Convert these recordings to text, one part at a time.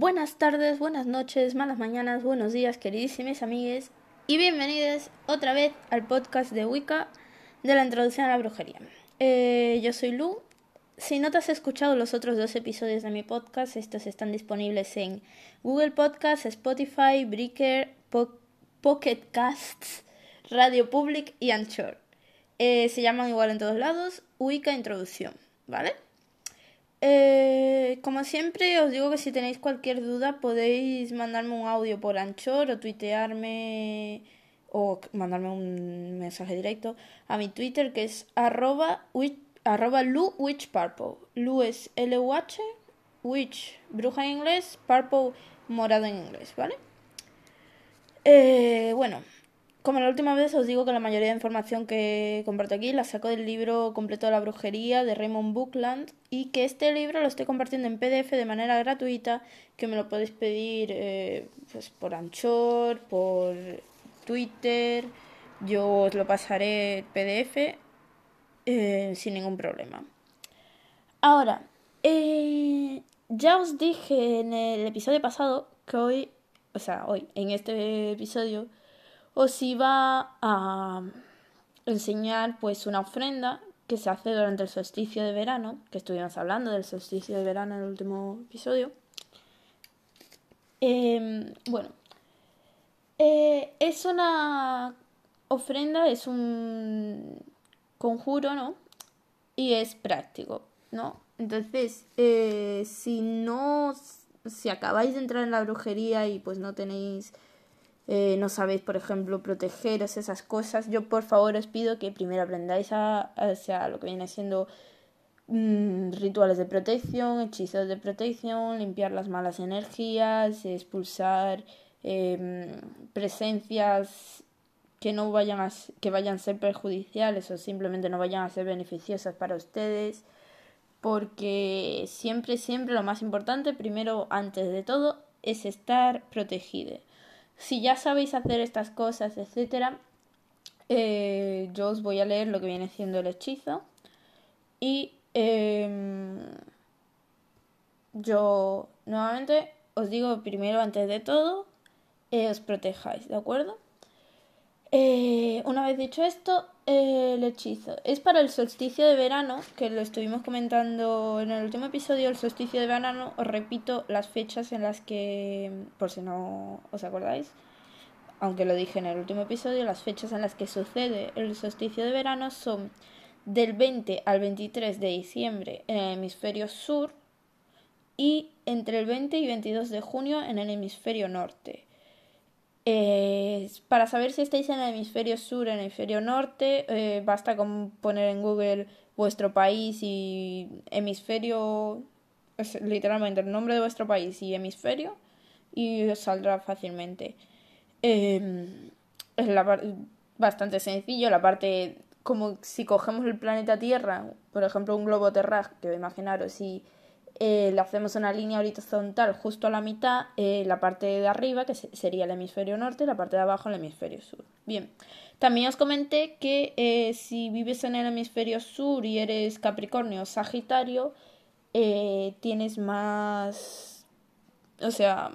Buenas tardes, buenas noches, malas mañanas, buenos días, queridísimos amigues, y bienvenidos otra vez al podcast de Wicca de la introducción a la brujería. Eh, yo soy Lu. Si no te has escuchado los otros dos episodios de mi podcast, estos están disponibles en Google Podcasts, Spotify, Breaker, Pocket Casts, Radio Public y Anchor. Eh, se llaman igual en todos lados, Wicca Introducción, ¿vale? Eh, como siempre, os digo que si tenéis cualquier duda podéis mandarme un audio por Anchor o tuitearme o mandarme un mensaje directo a mi Twitter que es arroba, arroba Lu Witch Purple. Lu es L-U-H, Witch, bruja en inglés, Purple, morado en inglés, ¿vale? Eh, bueno, como la última vez os digo que la mayoría de información que comparto aquí la saco del libro completo de la brujería de Raymond Bookland y que este libro lo estoy compartiendo en PDF de manera gratuita, que me lo podéis pedir eh, pues por Anchor, por Twitter, yo os lo pasaré PDF eh, sin ningún problema. Ahora, eh, ya os dije en el episodio pasado que hoy, o sea, hoy, en este episodio, os iba a enseñar pues una ofrenda que se hace durante el solsticio de verano, que estuvimos hablando del solsticio de verano en el último episodio. Em, bueno, eh, es una ofrenda, es un conjuro, ¿no? Y es práctico, ¿no? Entonces, eh, si no, si acabáis de entrar en la brujería y pues no tenéis, eh, no sabéis, por ejemplo, protegeros esas cosas, yo por favor os pido que primero aprendáis a, a, lo que viene siendo mm, rituales de protección, hechizos de protección, limpiar las malas energías, expulsar Em, presencias que no vayan a, que vayan a ser perjudiciales o simplemente no vayan a ser beneficiosas para ustedes. Porque siempre siempre lo más importante primero antes de todo es estar protegido si ya sabéis hacer estas cosas etcétera eh, yo os voy a leer lo que viene siendo el hechizo y em, yo nuevamente os digo primero antes de todo eh, os protejáis, ¿de acuerdo? Eh, una vez dicho esto, eh, el hechizo es para el solsticio de verano, que lo estuvimos comentando en el último episodio, el solsticio de verano, os repito las fechas en las que, por si no os acordáis, aunque lo dije en el último episodio, las fechas en las que sucede el solsticio de verano son del 20 al 23 de diciembre en el hemisferio sur y entre el 20 y 22 de junio en el hemisferio norte. Para saber si estáis en el hemisferio sur o en el hemisferio norte, eh, basta con poner en Google vuestro país y hemisferio, literalmente el nombre de vuestro país y hemisferio, y os saldrá fácilmente. Em, es la bastante sencillo, la parte como si cogemos el planeta Tierra, por ejemplo un globo terráqueo, imaginaros si eh, le hacemos una línea horizontal justo a la mitad, eh, la parte de arriba, que sería el hemisferio norte, y la parte de abajo el hemisferio sur. Bien, también os comenté que eh, si vives en el hemisferio sur y eres Capricornio o Sagitario, tienes más, o sea,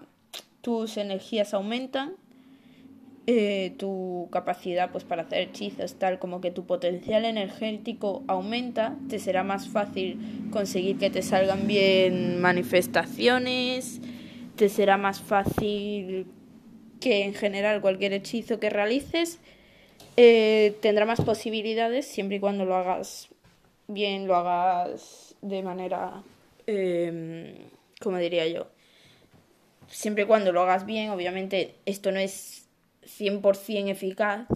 tus energías aumentan eh, tu capacidad pues para hacer hechizos tal como que tu potencial energético aumenta te será más fácil conseguir que te salgan bien manifestaciones te será más fácil que en general cualquier hechizo que realices eh, tendrá más posibilidades siempre y cuando lo hagas bien lo hagas de manera eh, como diría yo siempre y cuando lo hagas bien obviamente esto no es 100% eficaz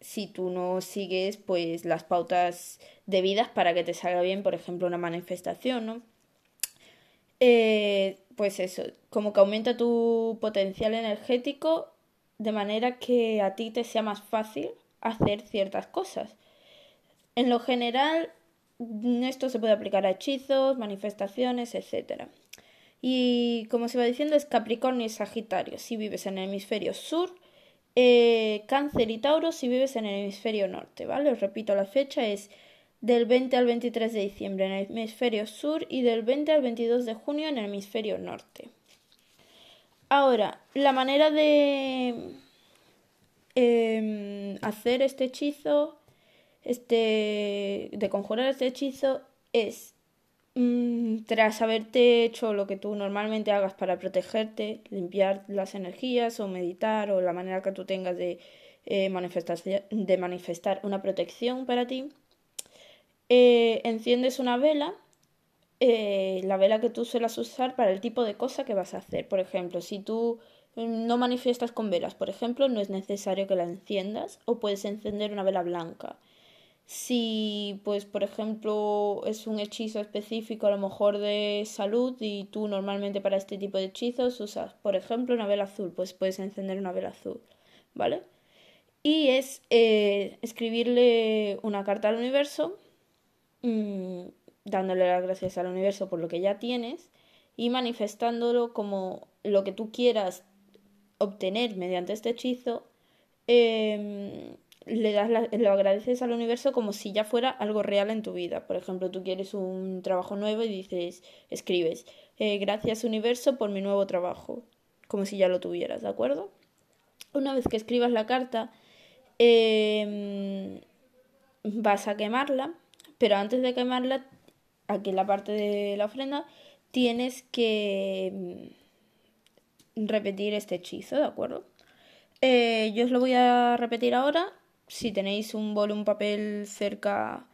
si tú no sigues pues las pautas debidas para que te salga bien, por ejemplo, una manifestación, ¿no? Eh, pues eso, como que aumenta tu potencial energético de manera que a ti te sea más fácil hacer ciertas cosas. En lo general, esto se puede aplicar a hechizos, manifestaciones, etc. Y como se va diciendo, es Capricornio y Sagitario. Si vives en el hemisferio sur, eh, cáncer y Tauro si vives en el hemisferio norte, ¿vale? Os repito, la fecha es del 20 al 23 de diciembre en el hemisferio sur y del 20 al 22 de junio en el hemisferio norte. Ahora, la manera de em, hacer este hechizo, este, de conjurar este hechizo, es tras haberte hecho lo que tú normalmente hagas para protegerte, limpiar las energías o meditar o la manera que tú tengas de, eh, de manifestar una protección para ti, eh, enciendes una vela eh, la vela que tú suelas usar para el tipo de cosa que vas a hacer. Por ejemplo, si tú mm, no manifiestas con velas, por ejemplo, no es necesario que la enciendas o puedes encender una vela blanca. Si, pues, por ejemplo, es un hechizo específico a lo mejor de salud y tú normalmente para este tipo de hechizos usas, por ejemplo, una vela azul, pues puedes encender una vela azul, ¿vale? Y es eh, escribirle una carta al universo. Mm, dándole las gracias al universo por lo que ya tienes y manifestándolo como lo que tú quieras obtener mediante este hechizo, em, le das lo agradeces al universo como si ya fuera algo real en tu vida. Por ejemplo, tú quieres un trabajo nuevo y dices, escribes, eh, gracias universo por mi nuevo trabajo, como si ya lo tuvieras, ¿de acuerdo? Una vez que escribas la carta, em, vas a quemarla, pero antes de quemarla aquí en la parte de la ofrenda, tienes que mm, repetir este hechizo, ¿de acuerdo? Eh, yo os lo voy a repetir ahora. Si tenéis un bol, un papel cerca,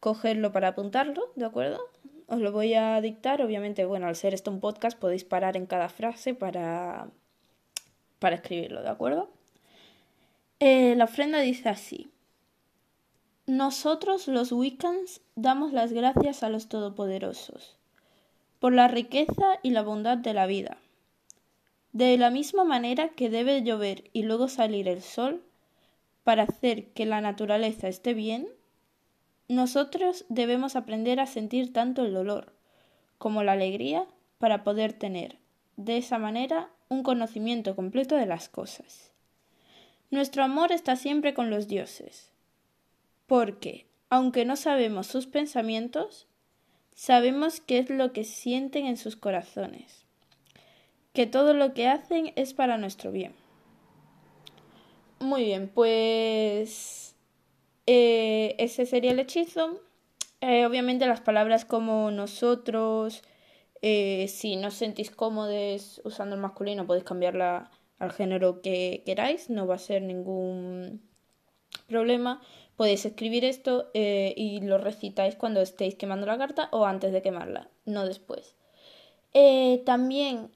cogerlo para apuntarlo, ¿de acuerdo? Os lo voy a dictar. Obviamente, bueno, al ser esto un podcast, podéis parar en cada frase para, para escribirlo, ¿de acuerdo? Eh, la ofrenda dice así. Nosotros los Wiccans damos las gracias a los Todopoderosos por la riqueza y la bondad de la vida. De la misma manera que debe llover y luego salir el sol para hacer que la naturaleza esté bien, nosotros debemos aprender a sentir tanto el dolor como la alegría para poder tener, de esa manera, un conocimiento completo de las cosas. Nuestro amor está siempre con los dioses, porque, aunque no sabemos sus pensamientos, sabemos qué es lo que sienten en sus corazones, que todo lo que hacen es para nuestro bien. Muy bien, pues eh, ese sería el hechizo. Eh, obviamente las palabras como nosotros, eh, si no os sentís cómodos usando el masculino, podéis cambiarla al género que queráis, no va a ser ningún problema podéis escribir esto y lo recitáis cuando estéis quemando la carta o antes de quemarla, no después. También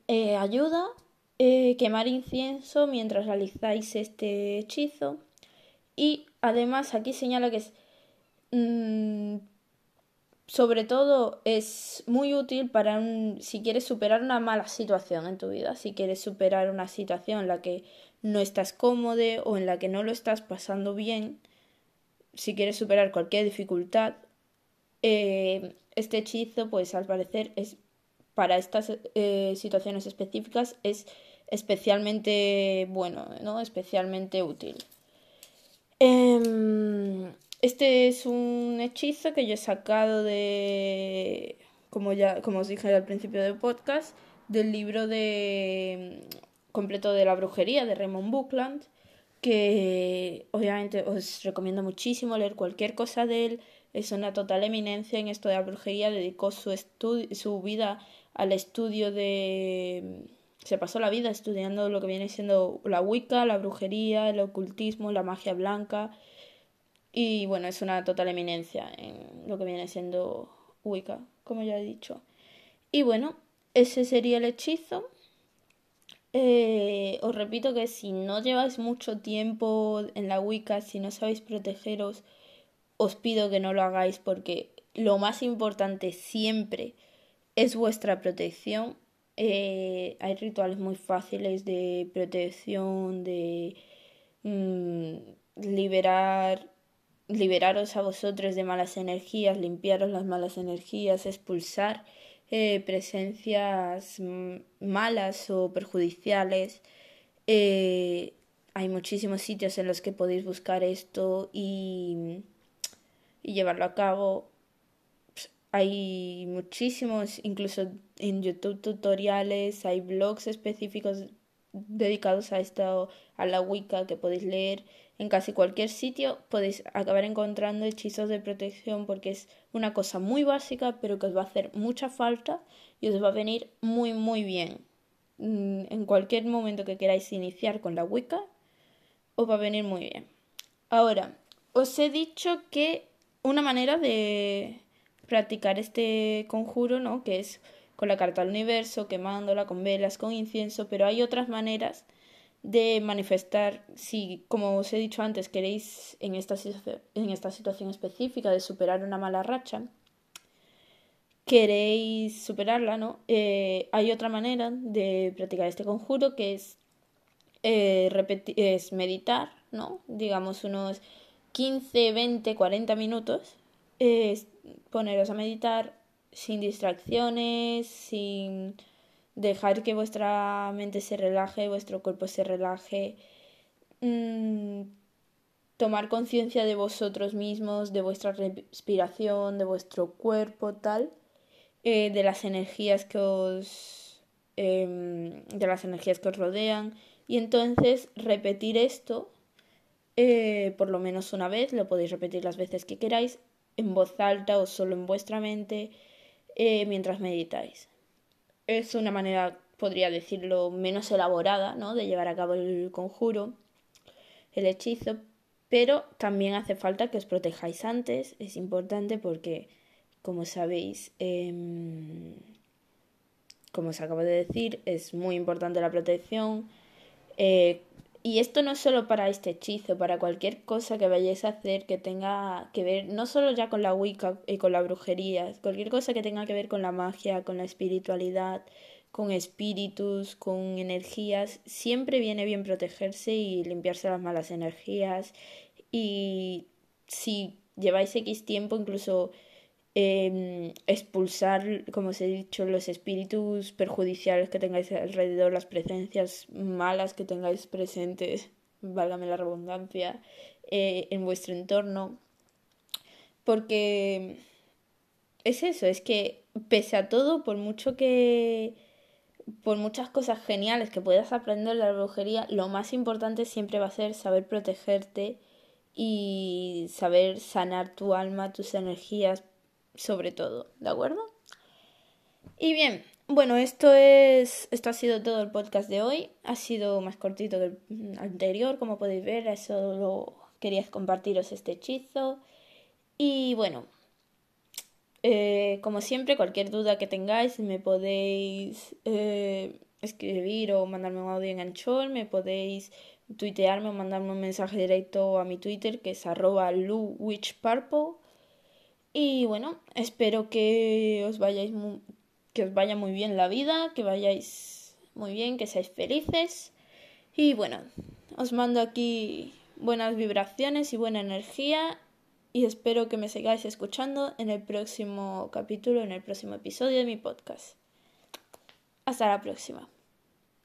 eh, quemar incienso mientras realizáis este hechizo. Y además aquí señala que es mm, sobre todo es muy útil para si quieres superar una mala situación en tu vida, si quieres superar una situación en la que no estás cómodo o en la que no lo estás pasando bien, si quieres superar cualquier dificultad, eh, este hechizo, pues al parecer, es para estas eh, situaciones específicas es especialmente bueno, ¿no? Especialmente útil. Em, este es un hechizo que yo he sacado de, como ya, como os dije al principio del podcast, del libro de completo de la brujería de Raymond Bookland que obviamente os recomiendo muchísimo leer cualquier cosa de él. Es una total eminencia en esto de la brujería, dedicó su, su vida al estudio de... Se pasó la vida estudiando lo que viene siendo la Wicca, la brujería, el ocultismo, la magia blanca. Y bueno, es una total eminencia en lo que viene siendo Wicca, como ya he dicho. Y bueno, ese sería el hechizo. Eh, os repito que si no lleváis mucho tiempo en la Wicca, si no sabéis protegeros, os pido que no lo hagáis porque lo más importante siempre es vuestra protección. Eh, hay rituales muy fáciles de protección, de mm, liberar, liberaros a vosotros de malas energías, limpiaros las malas energías, expulsar eh, presencias malas o perjudiciales. Eh, hay muchísimos sitios en los que podéis buscar esto y llevarlo a cabo. Hay muchísimos, incluso en YouTube tutoriales, hay blogs específicos dedicados a esto, a la Wicca que podéis leer. En casi cualquier sitio podéis acabar encontrando hechizos de protección porque es una cosa muy básica pero que os va a hacer mucha falta y os va a venir muy muy bien. Mm, en cualquier momento que queráis iniciar con la Wicca os va a venir muy bien. Ahora, os he dicho que una manera de practicar este conjuro, ¿no? Que es con la carta del universo, quemándola con velas, con incienso, pero hay otras maneras de manifestar, si como os he dicho antes queréis en esta, situación específica de superar una mala racha, queréis superarla, ¿no? Eh, hay otra manera de practicar este conjuro que es, eh, es meditar, ¿no? Digamos unos 15, 20, 40 minutos, es poneros a meditar sin distracciones, sin dejar que vuestra mente se relaje, vuestro cuerpo se relaje, mm, tomar conciencia de vosotros mismos, de vuestra respiración, de vuestro cuerpo, tal, eh, de las energías que os em, de las energías que os rodean. Y entonces repetir esto eh, por lo menos una vez, lo podéis repetir las veces que queráis, en voz alta o solo en vuestra mente, eh, mientras meditáis. Es una manera, podría decirlo, menos elaborada, ¿no? De llevar a cabo el conjuro, el hechizo, pero también hace falta que os protejáis antes, es importante porque, como sabéis, em, como os acabo de decir, es muy importante la protección. Eh, y esto no es solo para este hechizo, para cualquier cosa que vayáis a hacer que tenga que ver no solo ya con la Wicca y con la brujería, cualquier cosa que tenga que ver con la magia, con la espiritualidad, con espíritus, con energías, siempre viene bien protegerse y limpiarse las malas energías. Y si lleváis X tiempo, incluso eh, expulsar, como os he dicho, los espíritus perjudiciales que tengáis alrededor, las presencias malas que tengáis presentes, válgame la redundancia, eh, en vuestro entorno. Porque es eso, es que pese a todo, por mucho que por muchas cosas geniales que puedas aprender de la brujería, lo más importante siempre va a ser saber protegerte y saber sanar tu alma, tus energías, sobre todo, ¿de acuerdo? Y bien, bueno, esto es esto ha sido todo el podcast de hoy. Ha sido más cortito que el anterior, como podéis ver, eso lo quería compartiros este hechizo. Y bueno, eh, como siempre, cualquier duda que tengáis me podéis eh, escribir o mandarme un audio en Anchor, me podéis tuitearme o mandarme un mensaje directo a mi Twitter que es arroba luwitchpurple y bueno, espero que os vayáis que os vaya muy bien la vida, que vayáis muy bien, que seáis felices. Y bueno, os mando aquí buenas vibraciones y buena energía y espero que me sigáis escuchando en el próximo capítulo, en el próximo episodio de mi podcast. Hasta la próxima.